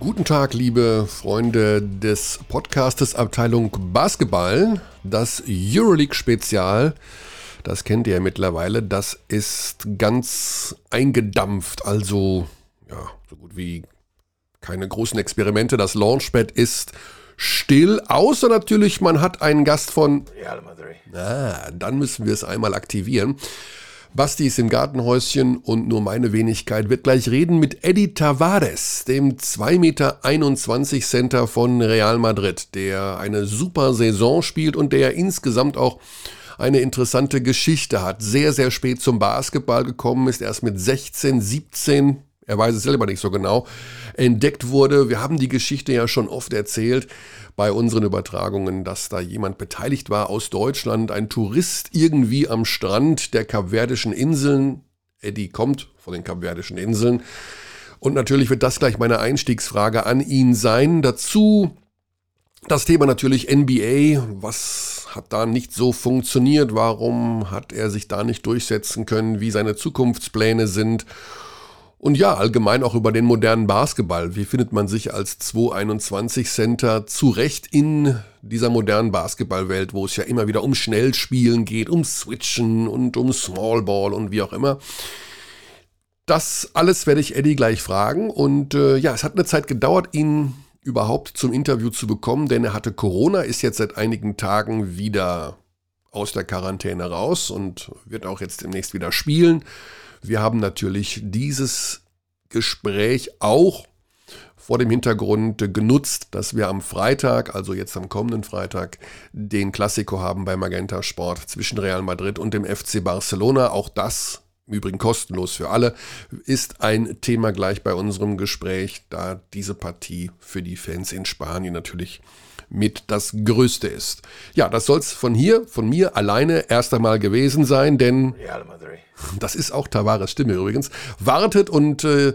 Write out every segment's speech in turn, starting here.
Guten Tag, liebe Freunde des Podcastes Abteilung Basketball. Das Euroleague-Spezial, das kennt ihr ja mittlerweile, das ist ganz eingedampft. Also, ja, so gut wie keine großen Experimente. Das Launchpad ist still, außer natürlich, man hat einen Gast von. Ah, dann müssen wir es einmal aktivieren. Basti ist im Gartenhäuschen und nur meine Wenigkeit wird gleich reden mit Eddie Tavares, dem 2,21 Meter Center von Real Madrid, der eine super Saison spielt und der insgesamt auch eine interessante Geschichte hat. Sehr, sehr spät zum Basketball gekommen ist, erst mit 16, 17, er weiß es selber nicht so genau, entdeckt wurde. Wir haben die Geschichte ja schon oft erzählt bei unseren Übertragungen, dass da jemand beteiligt war aus Deutschland, ein Tourist irgendwie am Strand der Kapverdischen Inseln. Eddie kommt von den Kapverdischen Inseln. Und natürlich wird das gleich meine Einstiegsfrage an ihn sein. Dazu das Thema natürlich NBA. Was hat da nicht so funktioniert? Warum hat er sich da nicht durchsetzen können? Wie seine Zukunftspläne sind? Und ja, allgemein auch über den modernen Basketball. Wie findet man sich als 221 Center zurecht in dieser modernen Basketballwelt, wo es ja immer wieder um Schnellspielen geht, um Switchen und um Smallball und wie auch immer. Das alles werde ich Eddie gleich fragen. Und äh, ja, es hat eine Zeit gedauert, ihn überhaupt zum Interview zu bekommen, denn er hatte Corona, ist jetzt seit einigen Tagen wieder aus der Quarantäne raus und wird auch jetzt demnächst wieder spielen. Wir haben natürlich dieses Gespräch auch vor dem Hintergrund genutzt, dass wir am Freitag, also jetzt am kommenden Freitag, den Klassiko haben bei Magenta Sport zwischen Real Madrid und dem FC Barcelona. Auch das, im Übrigen kostenlos für alle, ist ein Thema gleich bei unserem Gespräch, da diese Partie für die Fans in Spanien natürlich mit das Größte ist. Ja, das soll es von hier, von mir alleine erst einmal gewesen sein, denn Real Madrid. Das ist auch Tavares Stimme übrigens, wartet und äh,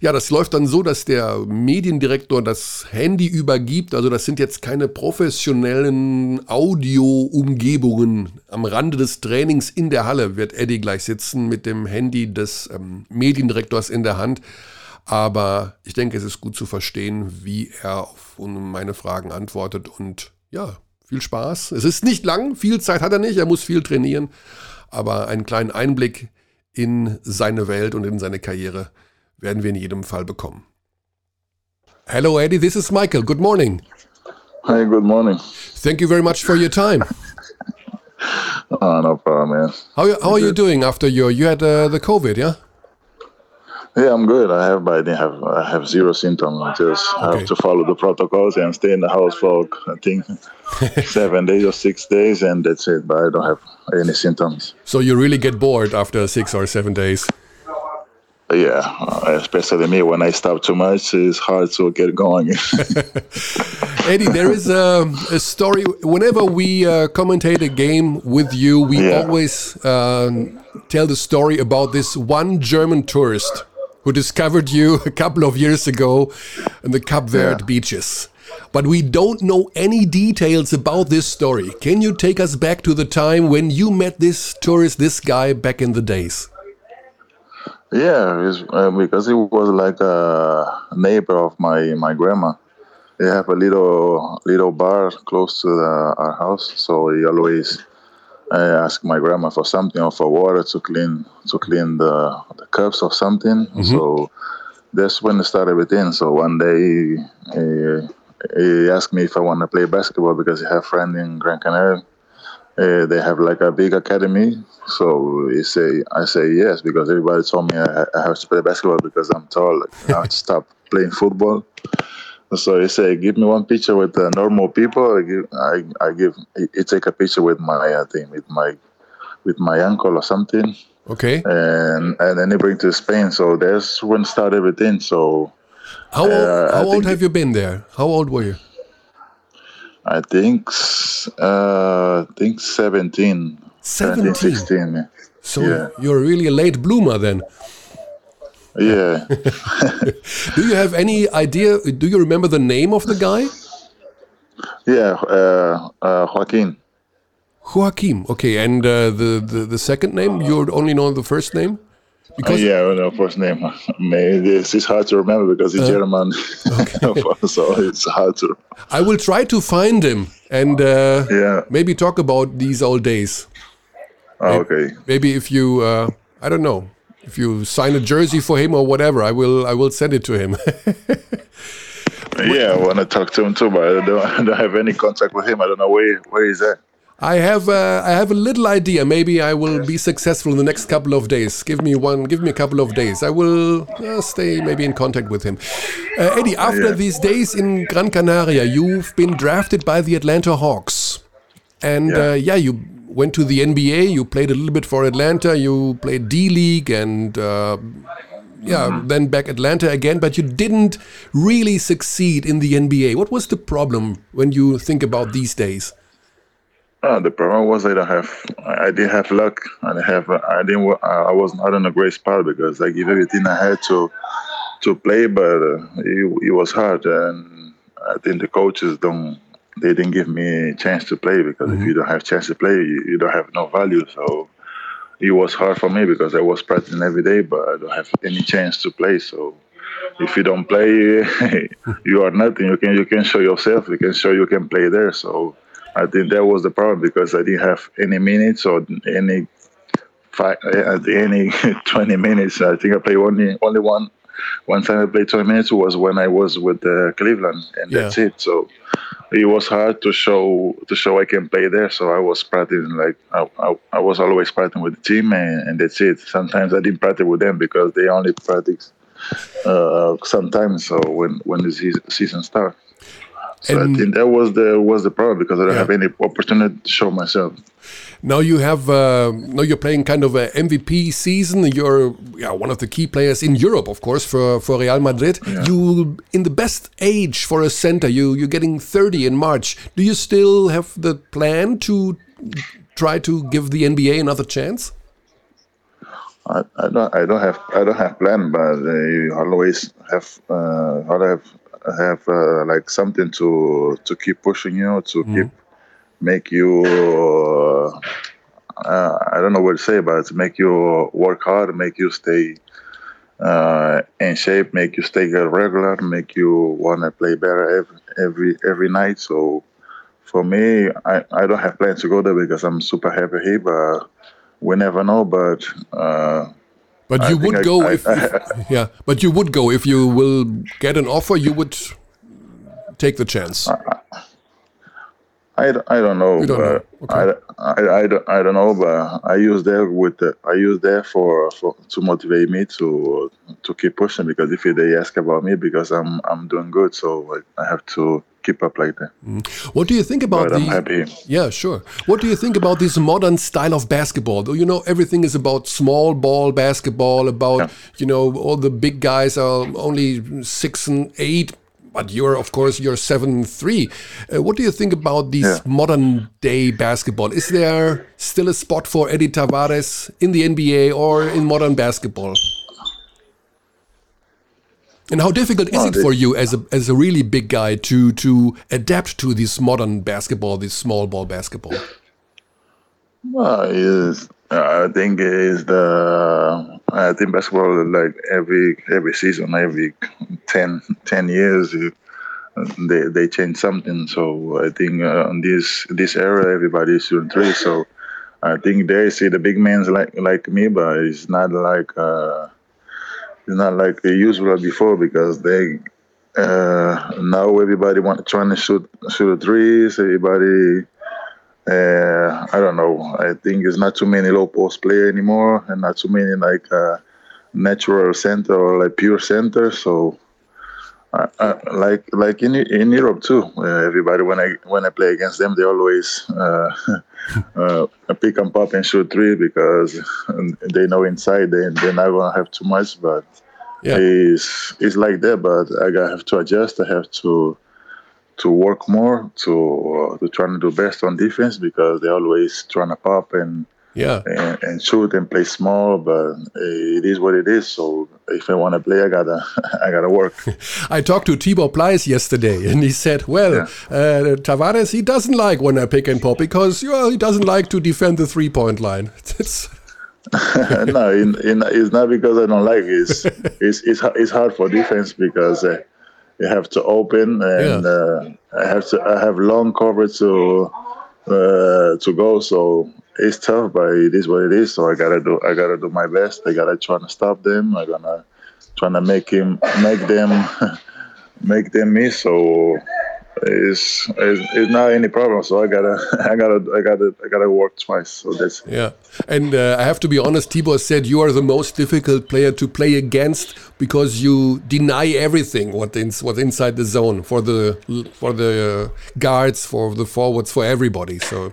ja, das läuft dann so, dass der Mediendirektor das Handy übergibt. Also das sind jetzt keine professionellen Audio-Umgebungen. Am Rande des Trainings in der Halle wird Eddie gleich sitzen mit dem Handy des ähm, Mediendirektors in der Hand. Aber ich denke, es ist gut zu verstehen, wie er auf meine Fragen antwortet. Und ja, viel Spaß. Es ist nicht lang, viel Zeit hat er nicht, er muss viel trainieren. Aber einen kleinen Einblick in seine Welt und in seine Karriere werden wir in jedem Fall bekommen. Hello, Eddie. This is Michael. Good morning. Hi. Good morning. Thank you very much for your time. oh, no problem, man. How, how are you doing after your you had uh, the COVID? Yeah. Yeah, I'm good. I have, but I didn't have, I have zero symptoms. I just okay. have to follow the protocols and stay in the house for, I think, seven days or six days, and that's it. But I don't have any symptoms. So you really get bored after six or seven days? Yeah, uh, especially me. When I stop too much, it's hard to get going. Edy, there is a, a, story. Whenever we uh, commentate a game with you, we yeah. always uh, tell the story about this one German tourist who discovered you a couple of years ago in the Cape Verde yeah. beaches. But we don't know any details about this story. Can you take us back to the time when you met this tourist, this guy, back in the days? Yeah, uh, because he was like a neighbor of my my grandma. They have a little little bar close to the, our house, so he always I asked my grandma for something or for water to clean to clean the, the cups or something. Mm-hmm. So that's when it started within. So one day he, he asked me if I want to play basketball because he have friend in Gran Canaria. Uh, they have like a big academy. So he say I say yes because everybody told me I, I have to play basketball because I'm tall. I have to stop playing football. So he said, "Give me one picture with the normal people. I give, I, I give, he take a picture with my, I think, with my, with my uncle or something. Okay. And and then he bring to Spain. So that's when start everything. So. How old, uh, how old have you been there? How old were you? I think, uh, I think 17. 17? 16. So yeah. you're really a late bloomer then. Yeah. do you have any idea? Do you remember the name of the guy? Yeah, uh, uh, Joaquin. Joaquim. Okay, and uh, the, the the second name you only know the first name. Because yeah, I know first name. This is hard to remember because he's uh, German, okay. so it's hard to. I will try to find him and uh, yeah, maybe talk about these old days. Oh, okay. Maybe if you, uh, I don't know, if you sign a jersey for him or whatever, I will. I will send it to him. yeah, I want to talk to him too, but I don't, I don't have any contact with him. I don't know where where he's at. I have uh, I have a little idea. Maybe I will be successful in the next couple of days. Give me one. Give me a couple of days. I will uh, stay maybe in contact with him. Uh, Edy, after yeah. these days in Gran Canaria, you've been drafted by the Atlanta Hawks, and yeah, uh, yeah you went to the NBA. You played a little bit for Atlanta. You played D League and uh, yeah, mm -hmm. then back Atlanta again. But you didn't really succeed in the NBA. What was the problem when you think about these days? Uh, the problem was I don't have, I didn't have luck. I have, I didn't, I was not in a great spot because I gave everything I had to, to play, but uh, it, it was hard, and I think the coaches don't, they didn't give me a chance to play because mm-hmm. if you don't have chance to play, you, you don't have no value. So it was hard for me because I was practicing every day, but I don't have any chance to play. So if you don't play, you are nothing. You can you can show yourself. You can show you can play there. So I think that was the problem because I didn't have any minutes or any five, any 20 minutes. I think I played only only one one time I played 20 minutes was when I was with uh, Cleveland, and yeah. that's it. So it was hard to show to show I can play there. So I was practicing like I, I, I was always practicing with the team, and, and, that's it. Sometimes I didn't practice with them because they only practice uh, sometimes. So when when the season starts. So and I think that was the was the problem because I don't yeah. have any opportunity to show myself. Now you have uh, now you're playing kind of a MVP season. You're yeah, one of the key players in Europe, of course, for, for Real Madrid. Yeah. You in the best age for a center. You you're getting 30 in March. Do you still have the plan to try to give the NBA another chance? I, I don't I don't have I don't have plan, but uh, you always have uh, I have have uh, like something to to keep pushing you to mm. keep make you uh, I don't know what to say, but make you work hard, make you stay uh, in shape, make you stay regular, make you want to play better every every every night. So for me, I, I don't have plans to go there because I'm super happy here, but we never know. But uh, but you would go I, if, I, if, yeah. But you would go if you will get an offer. You would take the chance. I, I don't know. Don't know. Okay. I, I, I, don't, I don't know, but I use that with the, I use that for, for to motivate me to to keep pushing because if they ask about me because I'm I'm doing good, so I, I have to keep up like that. Mm. What do you think about but the? I'm happy. Yeah, sure. What do you think about this modern style of basketball? You know, everything is about small ball basketball. About yeah. you know, all the big guys are only six and eight. But you're, of course, you're seven three. Uh, what do you think about these yeah. modern day basketball? Is there still a spot for Edy Tavares in the NBA or in modern basketball? And how difficult is it for you as a as a really big guy to to adapt to this modern basketball, this small ball basketball? Well, is I think is the I think basketball like every every season, every 10, 10 years, they they change something. So I think uh, on this this era, everybody is shooting three. So I think they see the big men like like me, but it's not like. Uh, it's not like the usual before because they uh, now everybody want trying to shoot shoot threes. Everybody, uh, I don't know. I think it's not too many low post player anymore, and not too many like uh, natural center or like pure center. So like like in in Europe too. Uh, everybody when I when I play against them, they always uh, uh, pick and pop and shoot three because they know inside they they're not gonna have too much. But yeah. it's it's like that. But I have to adjust. I have to to work more to uh, to try to do best on defense because they're always trying to pop and yeah, and, and, shoot and play small. But it is what it is. So if I want to play, I gotta I gotta work. I talked to Tibor Pleiss yesterday, and he said, "Well, yeah. uh, Tavares he doesn't like when I pick and pop because well he doesn't like to defend the three point line." no, in, in, it's not because I don't like it. It's, it's, it's, it's hard for defense because uh, you have to open and yeah. uh, I have to I have long cover to uh, to go. So it's tough, but it is what it is. So I gotta do I gotta do my best. I gotta try to stop them. I gotta trying to make him make them make them miss. So it's, it's, it's not any problem. So I gotta I gotta I gotta I gotta work twice. So that's yeah. And uh, I have to be honest. Tibor said you are the most difficult player to play against because you deny everything what in, what's inside the zone for the for the uh, guards, for the forwards, for everybody. So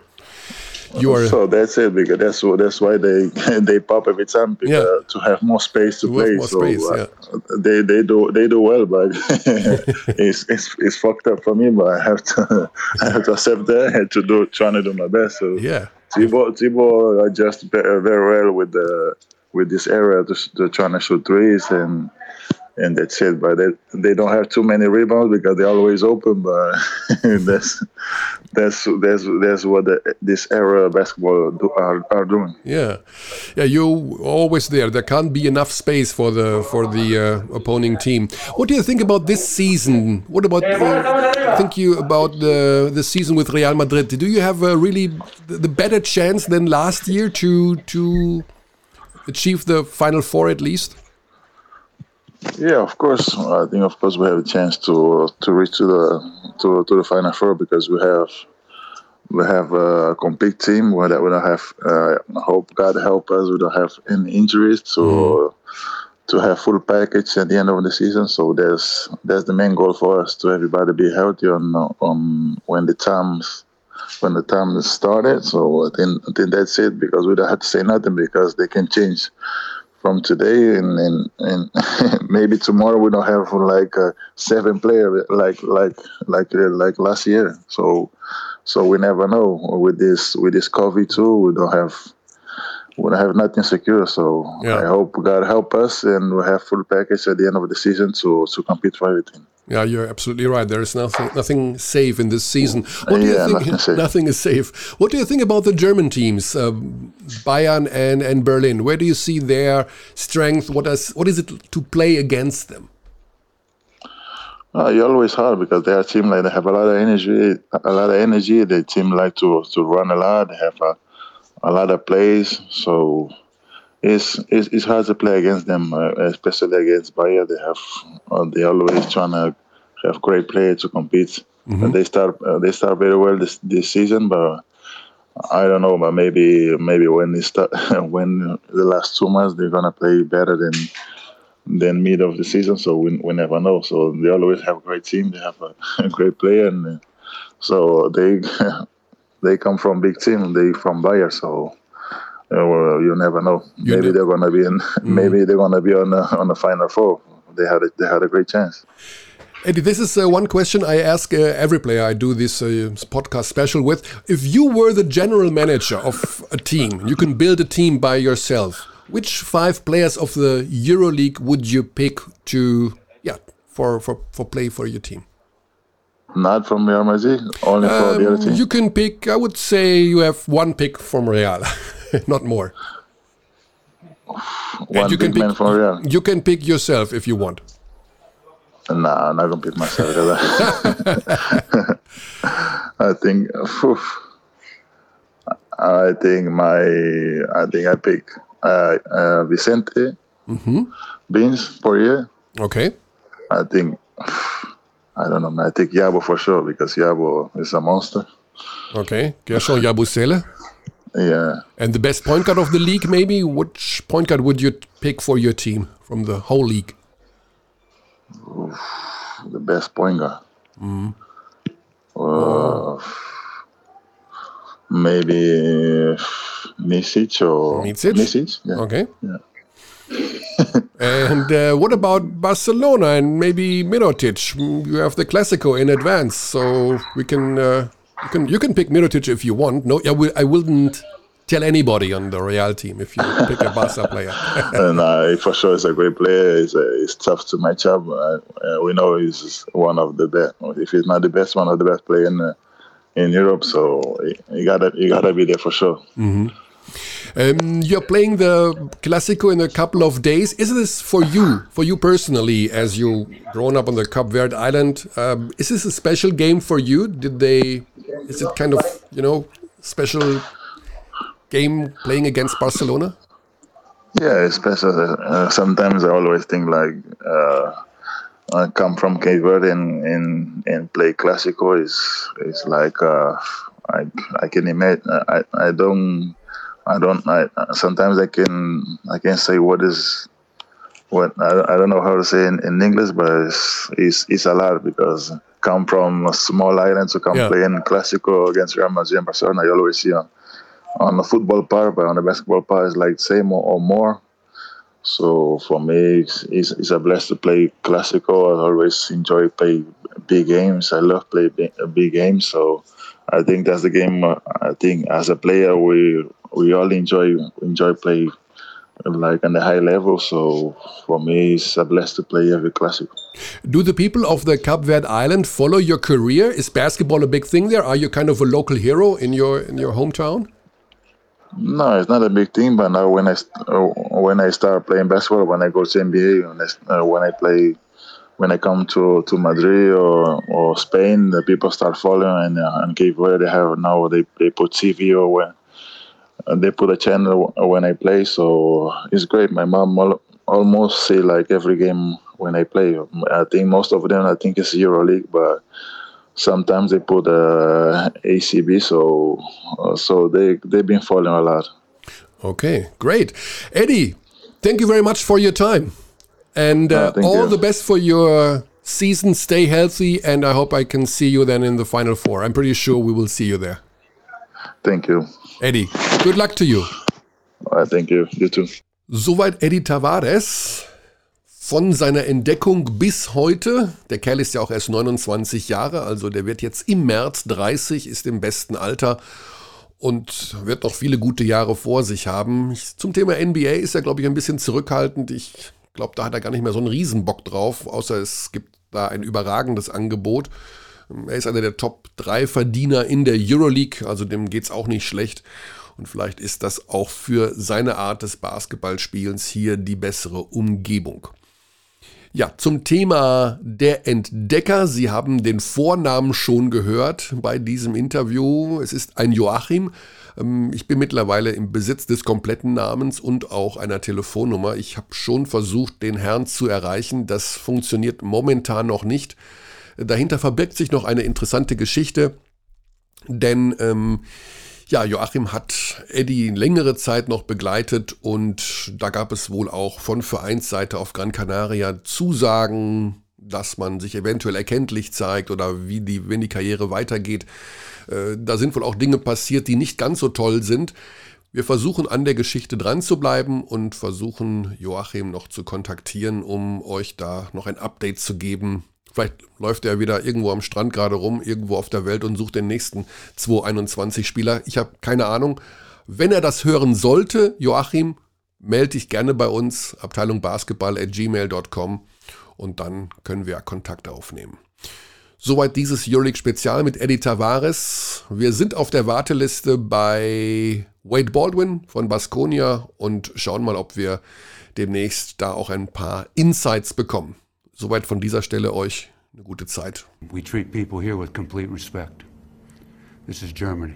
you are so that's it because that's that's why they they pop every time because, yeah. to have more space to, to play. so space, uh, yeah. they they do they do well, but it's, it's it's fucked up for me. But I have to I have to accept that and to do trying to do my best. So yeah, Tibo Tibor adjust very well with the with this area to, to trying to shoot threes and and that's it. But they, they don't have too many rebounds because they're always open. But that's that's that's that's what the, this era of basketball do, are, are doing. Yeah, yeah. You always there. There can't be enough space for the for the uh, opposing team. What do you think about this season? What about uh, think you about the the season with Real Madrid? Do you have a really the better chance than last year to to achieve the final four at least? Yeah, of course. I think, of course, we have a chance to to reach to the to, to the final four because we have we have a complete team. We don't, we don't have. Uh, hope God help us. We don't have any injuries to mm. to have full package at the end of the season. So that's that's the main goal for us to everybody be healthy on on when the times when the time started. So I think I think that's it because we don't have to say nothing because they can change from today and and, and maybe tomorrow we don't have like a seven player like like like uh, like last year. So so we never know with this with this covid too we don't have we don't have nothing secure so yeah. i hope god help us and we have full package at the end of the season to to compete for everything yeah, you're absolutely right. There is nothing nothing safe in this season. What do yeah, you think? Nothing, nothing, is safe. What do you think about the German teams, uh, Bayern and, and Berlin? Where do you see their strength? What is what is it to play against them? Uh, you're always hard because they are team like they have a lot of energy. A lot of energy. They team like to to run a lot. They have a, a lot of plays. So it's, it's, it's hard to play against them, uh, especially against Bayern. They have uh, they always trying to have great players to compete. Mm-hmm. And they start uh, they start very well this this season, but I don't know. But maybe maybe when they start when the last two months they're gonna play better than than mid of the season. So we, we never know. So they always have a great team. They have a, a great player, and uh, so they they come from big team. They from Bayern, so well, you never know. You maybe know. they're gonna be in. Mm. Maybe they're gonna be on the, on the final four. They had a, they had a great chance. Edy, this is uh, one question I ask uh, every player I do this uh, podcast special with. If you were the general manager of a team, you can build a team by yourself. Which five players of the EuroLeague would you pick to, yeah, for for for play for your team? Not from Real Madrid, only um, for the other team. You can pick. I would say you have one pick from Real. not more. One you big can man pick, for Real. You can pick yourself if you want. Nah, I'm not gonna pick myself. I think. I think my. I think I pick uh, uh, Vicente mm-hmm. Beans Poirier. Okay. I think. I don't know. I think Yabo for sure because Yabo is a monster. Okay. Guerschon Yabusele. Yeah. And the best point guard of the league, maybe? Which point guard would you pick for your team from the whole league? Oof, the best point guard. Mm. Uh, maybe Micic or Micic. Micic. Yeah. Okay. Yeah. And uh, what about Barcelona and maybe Mirotic? You have the Clasico in advance, so we can uh, you can you can pick Mirotic if you want. No, I will. I wouldn't tell anybody on the Real team if you pick a Barca player. and uh, for sure, he's a great player. It's, uh, it's tough to match up. Uh, we know he's one of the best. If he's not the best, one of the best players in uh, in Europe. So you gotta you gotta be there for sure. Mm-hmm. Um, you're playing the Clásico in a couple of days. Is this for you, for you personally, as you grown up on the Cape Verde Island? Um, is this a special game for you? Did they? Is it kind of you know special game playing against Barcelona? Yeah, especially uh, sometimes I always think like uh, I come from Cape Verde and and, and play Clásico is is like uh, I I can imagine I, I don't I don't I sometimes I can I can say what is what I, I don't know how to say in, in English but it's, it's, it's a lot because come from a small island to come yeah. play in Clásico against Real Madrid and Barcelona you always see on, on the football part but on the basketball part it's like same or, or more so for me, it's, it's, it's, a blessing to play Clásico. I always enjoy play big games. I love play big, big games. So I think that's the game. Uh, I think as a player, we we all enjoy enjoy play like on the high level. So for me, it's a blessing to play every classic. Do the people of the Cape Verde Island follow your career? Is basketball a big thing there? Are you kind of a local hero in your in your hometown? No, it's not a big thing. But now when I uh, when I start playing basketball, when I go to NBA, when I, uh, when I play, when I come to, to Madrid or, or Spain, the people start following and uh, and Cape Verde they have now they, they put TV or when uh, they put a channel when I play. So it's great. My mom al- almost see like every game when I play. I think most of them I think it's EuroLeague, but sometimes they put uh, ACB, so uh, so they they've been following a lot. Okay, great, Edy. Thank you very much for your time, and uh, uh all you. the best for your season. Stay healthy, and I hope I can see you then in the final four. I'm pretty sure we will see you there. Thank you, Eddie. Good luck to you. thank you. You too. Soweit Eddie Tavares. von seiner Entdeckung bis heute, der Kerl ist ja auch erst 29 Jahre, also der wird jetzt im März 30, ist im besten Alter und wird noch viele gute Jahre vor sich haben. Zum Thema NBA ist er, glaube ich, ein bisschen zurückhaltend. Ich glaube, da hat er gar nicht mehr so einen Riesenbock drauf, außer es gibt da ein überragendes Angebot. Er ist einer der Top-3-Verdiener in der Euroleague, also dem geht es auch nicht schlecht. Und vielleicht ist das auch für seine Art des Basketballspielens hier die bessere Umgebung. Ja, zum Thema der Entdecker. Sie haben den Vornamen schon gehört bei diesem Interview. Es ist ein Joachim. Ähm, ich bin mittlerweile im Besitz des kompletten Namens und auch einer Telefonnummer. Ich habe schon versucht, den Herrn zu erreichen. Das funktioniert momentan noch nicht. Dahinter verbirgt sich noch eine interessante Geschichte, denn ähm, ja, Joachim hat Eddie längere Zeit noch begleitet und da gab es wohl auch von Vereinsseite auf Gran Canaria Zusagen, dass man sich eventuell erkenntlich zeigt oder wie die, wenn die Karriere weitergeht. Äh, da sind wohl auch Dinge passiert, die nicht ganz so toll sind. Wir versuchen an der Geschichte dran zu bleiben und versuchen Joachim noch zu kontaktieren, um euch da noch ein Update zu geben, Vielleicht läuft er wieder irgendwo am Strand gerade rum, irgendwo auf der Welt und sucht den nächsten 221-Spieler. Ich habe keine Ahnung. Wenn er das hören sollte, Joachim, melde dich gerne bei uns, Abteilung Basketball at gmail.com und dann können wir Kontakt aufnehmen. Soweit dieses Euroleague Spezial mit Eddie Tavares. Wir sind auf der Warteliste bei Wade Baldwin von Baskonia und schauen mal, ob wir demnächst da auch ein paar Insights bekommen. Soweit von dieser Stelle euch eine gute Zeit. We treat people here with complete respect. This is Germany.